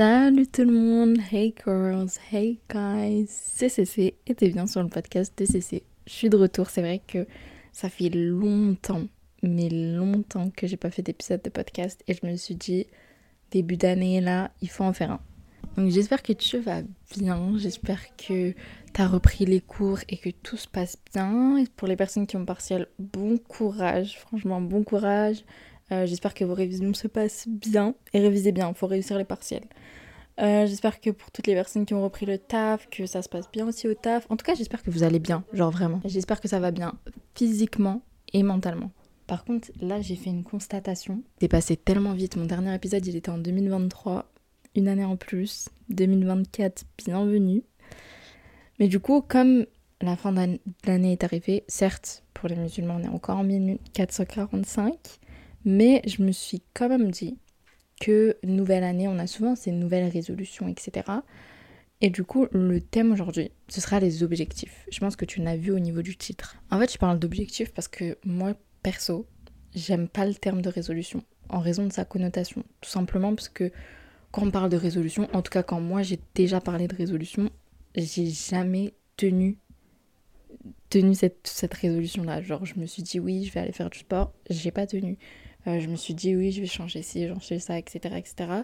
Salut tout le monde, hey girls, hey guys, c'est CC et t'es bien sur le podcast de CC. Je suis de retour, c'est vrai que ça fait longtemps, mais longtemps que j'ai pas fait d'épisode de podcast et je me suis dit, début d'année là, il faut en faire un. Donc j'espère que tu vas bien, j'espère que t'as repris les cours et que tout se passe bien. Et pour les personnes qui ont partiel, bon courage, franchement bon courage. Euh, j'espère que vos révisions se passent bien. Et révisez bien, il faut réussir les partiels. Euh, j'espère que pour toutes les personnes qui ont repris le taf, que ça se passe bien aussi au taf. En tout cas, j'espère que vous allez bien, genre vraiment. J'espère que ça va bien physiquement et mentalement. Par contre, là, j'ai fait une constatation. C'est passé tellement vite. Mon dernier épisode, il était en 2023. Une année en plus. 2024, bienvenue. Mais du coup, comme la fin de l'année est arrivée, certes, pour les musulmans, on est encore en 1445. Mais je me suis quand même dit que nouvelle année, on a souvent ces nouvelles résolutions, etc. Et du coup, le thème aujourd'hui, ce sera les objectifs. Je pense que tu l'as vu au niveau du titre. En fait, je parle d'objectifs parce que moi, perso, j'aime pas le terme de résolution en raison de sa connotation. Tout simplement parce que quand on parle de résolution, en tout cas quand moi j'ai déjà parlé de résolution, j'ai jamais tenu tenu cette, cette résolution là. Genre, je me suis dit oui, je vais aller faire du sport, j'ai pas tenu. Euh, je me suis dit oui, je vais changer ci, changer ça, etc. etc.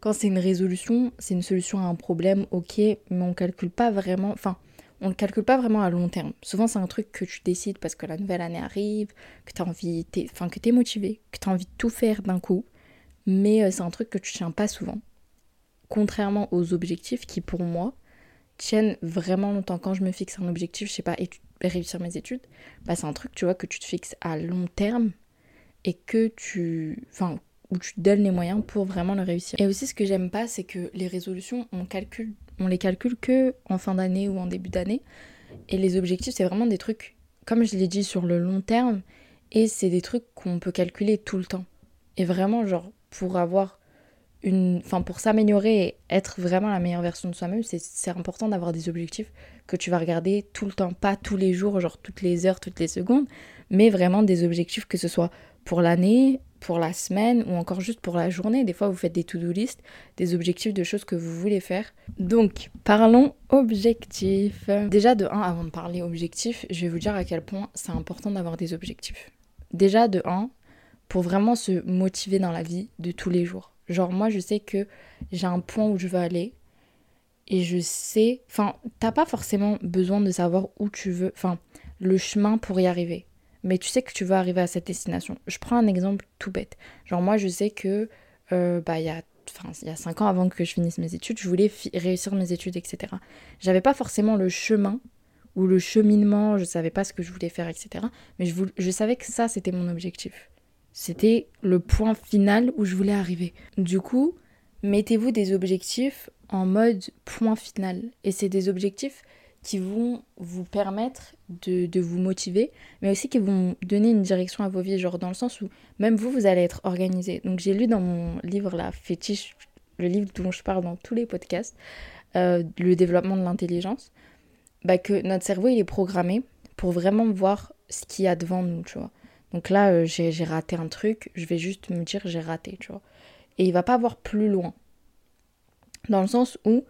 Quand c'est une résolution, c'est une solution à un problème, ok, mais on calcule pas vraiment, enfin, on ne calcule pas vraiment à long terme. Souvent, c'est un truc que tu décides parce que la nouvelle année arrive, que tu as enfin, que tu es motivé, que tu as envie de tout faire d'un coup, mais euh, c'est un truc que tu tiens pas souvent. Contrairement aux objectifs qui, pour moi, tiennent vraiment longtemps. Quand je me fixe un objectif, je sais pas, réussir mes études, bah, c'est un truc, tu vois, que tu te fixes à long terme et que tu. Enfin, où tu donnes les moyens pour vraiment le réussir. Et aussi, ce que j'aime pas, c'est que les résolutions, on, calcule, on les calcule que en fin d'année ou en début d'année. Et les objectifs, c'est vraiment des trucs, comme je l'ai dit, sur le long terme. Et c'est des trucs qu'on peut calculer tout le temps. Et vraiment, genre, pour avoir une. Enfin, pour s'améliorer et être vraiment la meilleure version de soi-même, c'est important d'avoir des objectifs que tu vas regarder tout le temps. Pas tous les jours, genre toutes les heures, toutes les secondes, mais vraiment des objectifs que ce soit pour l'année, pour la semaine ou encore juste pour la journée. Des fois, vous faites des to-do list, des objectifs de choses que vous voulez faire. Donc, parlons objectifs. Déjà, de 1, avant de parler objectifs, je vais vous dire à quel point c'est important d'avoir des objectifs. Déjà, de 1, pour vraiment se motiver dans la vie de tous les jours. Genre, moi, je sais que j'ai un point où je veux aller et je sais. Enfin, t'as pas forcément besoin de savoir où tu veux. Enfin, le chemin pour y arriver mais tu sais que tu vas arriver à cette destination. Je prends un exemple tout bête. Genre moi je sais que euh, bah il y a il y a 5 ans avant que je finisse mes études, je voulais réussir mes études, etc. J'avais pas forcément le chemin ou le cheminement, je savais pas ce que je voulais faire, etc. Mais je, je savais que ça c'était mon objectif. C'était le point final où je voulais arriver. Du coup, mettez-vous des objectifs en mode point final. Et c'est des objectifs qui vont vous permettre de, de, vous motiver, mais aussi qui vont donner une direction à vos vies, genre dans le sens où même vous, vous allez être organisé. Donc j'ai lu dans mon livre, la fétiche, le livre dont je parle dans tous les podcasts, euh, le développement de l'intelligence, bah, que notre cerveau, il est programmé pour vraiment voir ce qu'il y a devant nous, tu vois. Donc là, euh, j'ai raté un truc, je vais juste me dire j'ai raté, tu vois. Et il va pas voir plus loin. Dans le sens où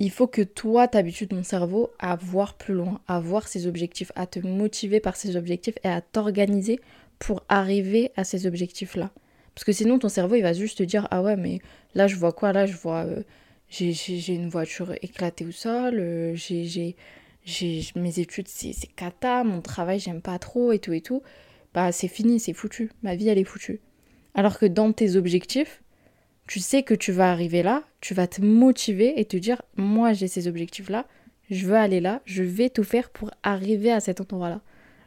il faut que toi, t'habitues ton cerveau à voir plus loin, à voir ses objectifs, à te motiver par ces objectifs et à t'organiser pour arriver à ces objectifs-là. Parce que sinon, ton cerveau, il va juste te dire Ah ouais, mais là, je vois quoi? Là, je vois. Euh, j'ai une voiture éclatée au sol, euh, j'ai mes études, c'est cata, mon travail, j'aime pas trop et tout et tout. Bah, c'est fini, c'est foutu. Ma vie, elle est foutue. Alors que dans tes objectifs, tu sais que tu vas arriver là, tu vas te motiver et te dire moi j'ai ces objectifs là, je veux aller là, je vais tout faire pour arriver à cet endroit là.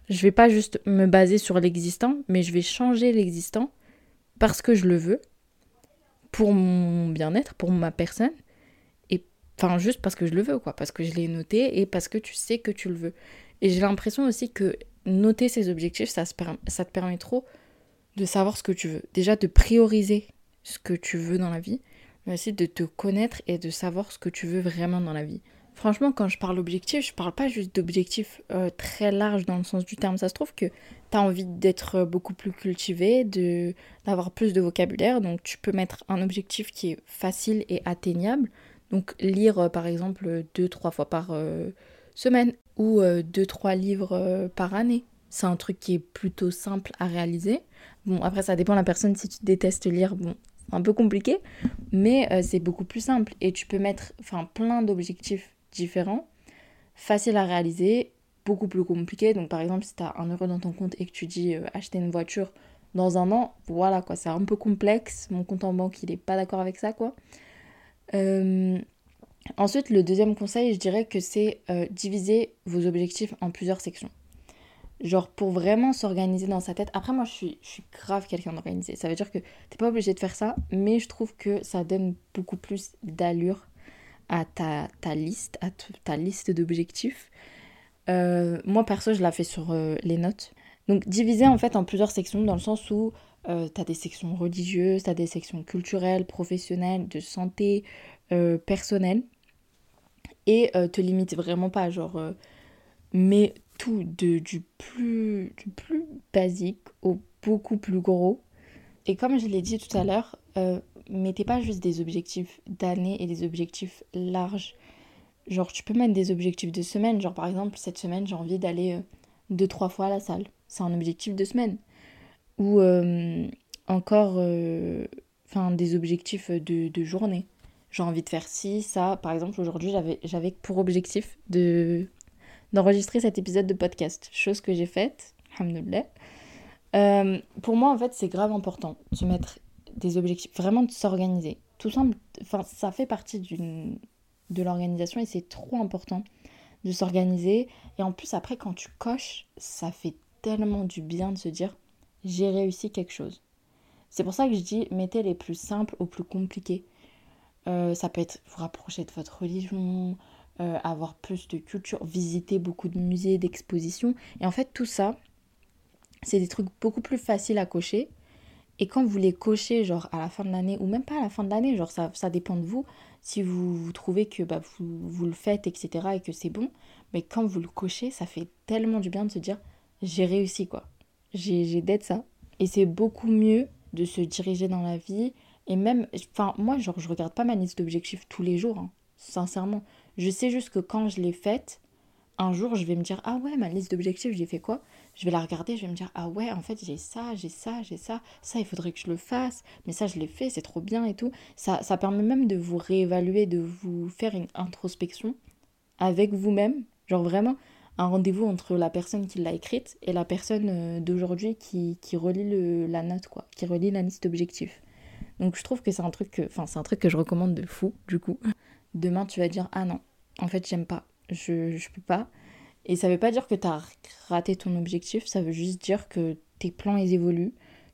Je vais pas juste me baser sur l'existant, mais je vais changer l'existant parce que je le veux, pour mon bien-être, pour ma personne, et enfin juste parce que je le veux quoi, parce que je l'ai noté et parce que tu sais que tu le veux. Et j'ai l'impression aussi que noter ces objectifs, ça, ça te permet trop de savoir ce que tu veux. Déjà de prioriser ce que tu veux dans la vie, mais aussi de te connaître et de savoir ce que tu veux vraiment dans la vie. Franchement, quand je parle objectif, je parle pas juste d'objectif euh, très large dans le sens du terme. Ça se trouve que tu as envie d'être beaucoup plus cultivé, d'avoir plus de vocabulaire. Donc tu peux mettre un objectif qui est facile et atteignable. Donc lire euh, par exemple deux, trois fois par euh, semaine ou deux, trois livres par année. C'est un truc qui est plutôt simple à réaliser. Bon, après, ça dépend de la personne. Si tu détestes lire, bon, un peu compliqué, mais c'est beaucoup plus simple. Et tu peux mettre plein d'objectifs différents, faciles à réaliser, beaucoup plus compliqués. Donc par exemple, si tu as un euro dans ton compte et que tu dis euh, acheter une voiture dans un an, voilà quoi, c'est un peu complexe. Mon compte en banque, il est pas d'accord avec ça quoi. Euh, ensuite, le deuxième conseil, je dirais que c'est euh, diviser vos objectifs en plusieurs sections. Genre pour vraiment s'organiser dans sa tête. Après, moi, je suis, je suis grave quelqu'un d'organisé. Ça veut dire que t'es pas obligé de faire ça, mais je trouve que ça donne beaucoup plus d'allure à ta, liste, à ta liste d'objectifs. Euh, moi, perso, je la fais sur euh, les notes. Donc, diviser en fait en plusieurs sections, dans le sens où euh, tu as des sections religieuses, tu as des sections culturelles, professionnelles, de santé, personnelle. Et te limite vraiment pas, genre, mais tout du, plus, du plus basique au beaucoup plus gros. Et comme je l'ai dit tout à l'heure, mettez pas juste des objectifs d'année et des objectifs larges. Genre, tu peux mettre des objectifs de semaine. Genre, par exemple, cette semaine, j'ai envie d'aller euh, deux, trois fois à la salle. C'est un objectif de semaine. Ou euh, encore, euh, enfin, des objectifs de, de journée. J'ai envie de faire ci, ça. Par exemple, aujourd'hui, j'avais pour objectif de, d'enregistrer cet épisode de podcast. Chose que j'ai faite. Euh, pour moi, en fait, c'est grave important de mettre des objectifs, vraiment de s'organiser. Tout simple, ça fait partie de l'organisation et c'est trop important de s'organiser. Et en plus, après, quand tu coches, ça fait tellement du bien de se dire j'ai réussi quelque chose. C'est pour ça que je dis mettez les plus simples aux plus compliqués. Euh, ça peut être vous rapprocher de votre religion, euh, avoir plus de culture, visiter beaucoup de musées, d'expositions. Et en fait, tout ça, c'est des trucs beaucoup plus faciles à cocher et quand vous les cochez, genre à la fin de l'année, ou même pas à la fin de l'année, genre ça, ça dépend de vous, si vous, vous trouvez que bah, vous, vous, le faites, etc., et que c'est bon, mais quand vous le cochez, ça fait tellement du bien de se dire j'ai réussi quoi, j'ai d'être ça. Et c'est beaucoup mieux de se diriger dans la vie, et même, enfin, moi, genre, je regarde pas ma liste d'objectifs tous les jours, hein, sincèrement. Je sais juste que quand je l'ai faite, un jour, je vais me dire ah ouais, ma liste d'objectifs, j'ai fait quoi? Je vais la regarder, je vais me dire ah ouais, en fait j'ai ça, j'ai ça, j'ai ça, ça il faudrait que je le fasse, mais ça je l'ai fait, c'est trop bien et tout. Ça, ça permet même de vous réévaluer, de vous faire une introspection avec vous-même, genre vraiment un rendez-vous entre la personne qui l'a écrite et la personne euh, d'aujourd'hui qui, qui relit le, la note, quoi, qui relit la liste d'objectifs. Donc je trouve que c'est un truc enfin c'est un truc que je recommande de fou, du coup. Demain tu vas dire ah non, en fait j'aime pas, je, je peux pas et ça veut pas dire que tu as raté ton objectif, ça veut juste dire que tes plans ils évoluent,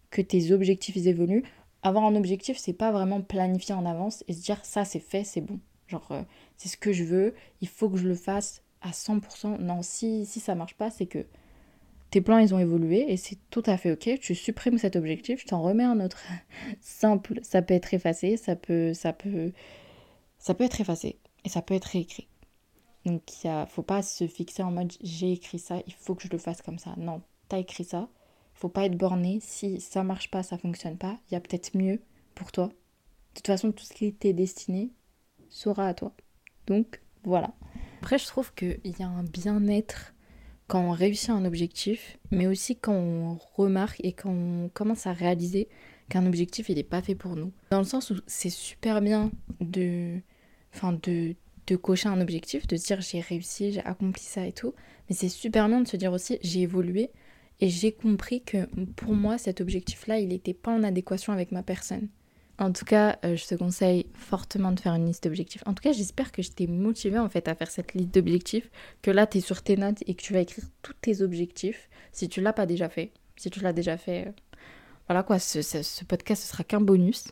que tes objectifs ils évoluent. Avoir un objectif, c'est pas vraiment planifier en avance et se dire ça c'est fait, c'est bon. Genre euh, c'est ce que je veux, il faut que je le fasse à 100%. Non, si, si ça marche pas, c'est que tes plans ils ont évolué et c'est tout à fait ok. Tu supprimes cet objectif, je t'en remets un autre simple. Ça peut être effacé, ça peut, ça peut, ça peut être effacé et ça peut être réécrit. Donc il ne faut pas se fixer en mode j'ai écrit ça, il faut que je le fasse comme ça. Non, tu as écrit ça. Faut pas être borné. Si ça marche pas, ça fonctionne pas, il y a peut-être mieux pour toi. De toute façon, tout ce qui t'est destiné sera à toi. Donc voilà. Après, je trouve qu'il y a un bien-être quand on réussit un objectif, mais aussi quand on remarque et quand on commence à réaliser qu'un objectif, il n'est pas fait pour nous. Dans le sens où c'est super bien de, enfin de de cocher un objectif, de dire j'ai réussi, j'ai accompli ça et tout. Mais c'est super bien de se dire aussi j'ai évolué et j'ai compris que pour moi cet objectif-là, il n'était pas en adéquation avec ma personne. En tout cas, euh, je te conseille fortement de faire une liste d'objectifs. En tout cas, j'espère que je t'ai motivé en fait à faire cette liste d'objectifs, que là tu es sur tes notes et que tu vas écrire tous tes objectifs si tu l'as pas déjà fait. Si tu l'as déjà fait, euh, voilà quoi, ce, ce, podcast ce sera qu'un bonus.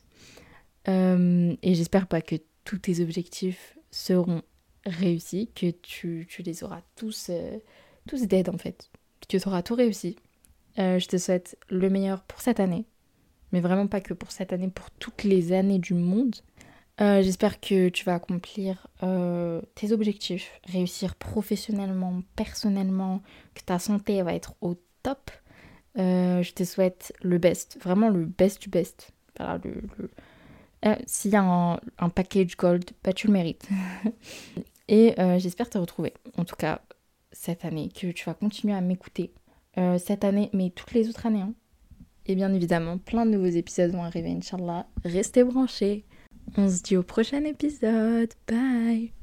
Euh, et j'espère pas que tous tes objectifs seront réussis, que tu, tu les auras tous, euh, tous dead en fait, que tu auras tout réussi. Euh, je te souhaite le meilleur pour cette année, mais vraiment pas que pour cette année, pour toutes les années du monde. Euh, j'espère que tu vas accomplir euh, tes objectifs, réussir professionnellement, personnellement, que ta santé va être au top. Je te souhaite le best, vraiment le best du best. Voilà, le, S'il y a un, package gold, bah, tu le mérites. Et j'espère te retrouver, en tout cas cette année, que tu vas continuer à m'écouter. cette année, mais toutes les autres années. Hein. Et bien évidemment, plein de nouveaux épisodes vont arriver, Inch'Allah. Restez branchés. On se dit au prochain épisode. Bye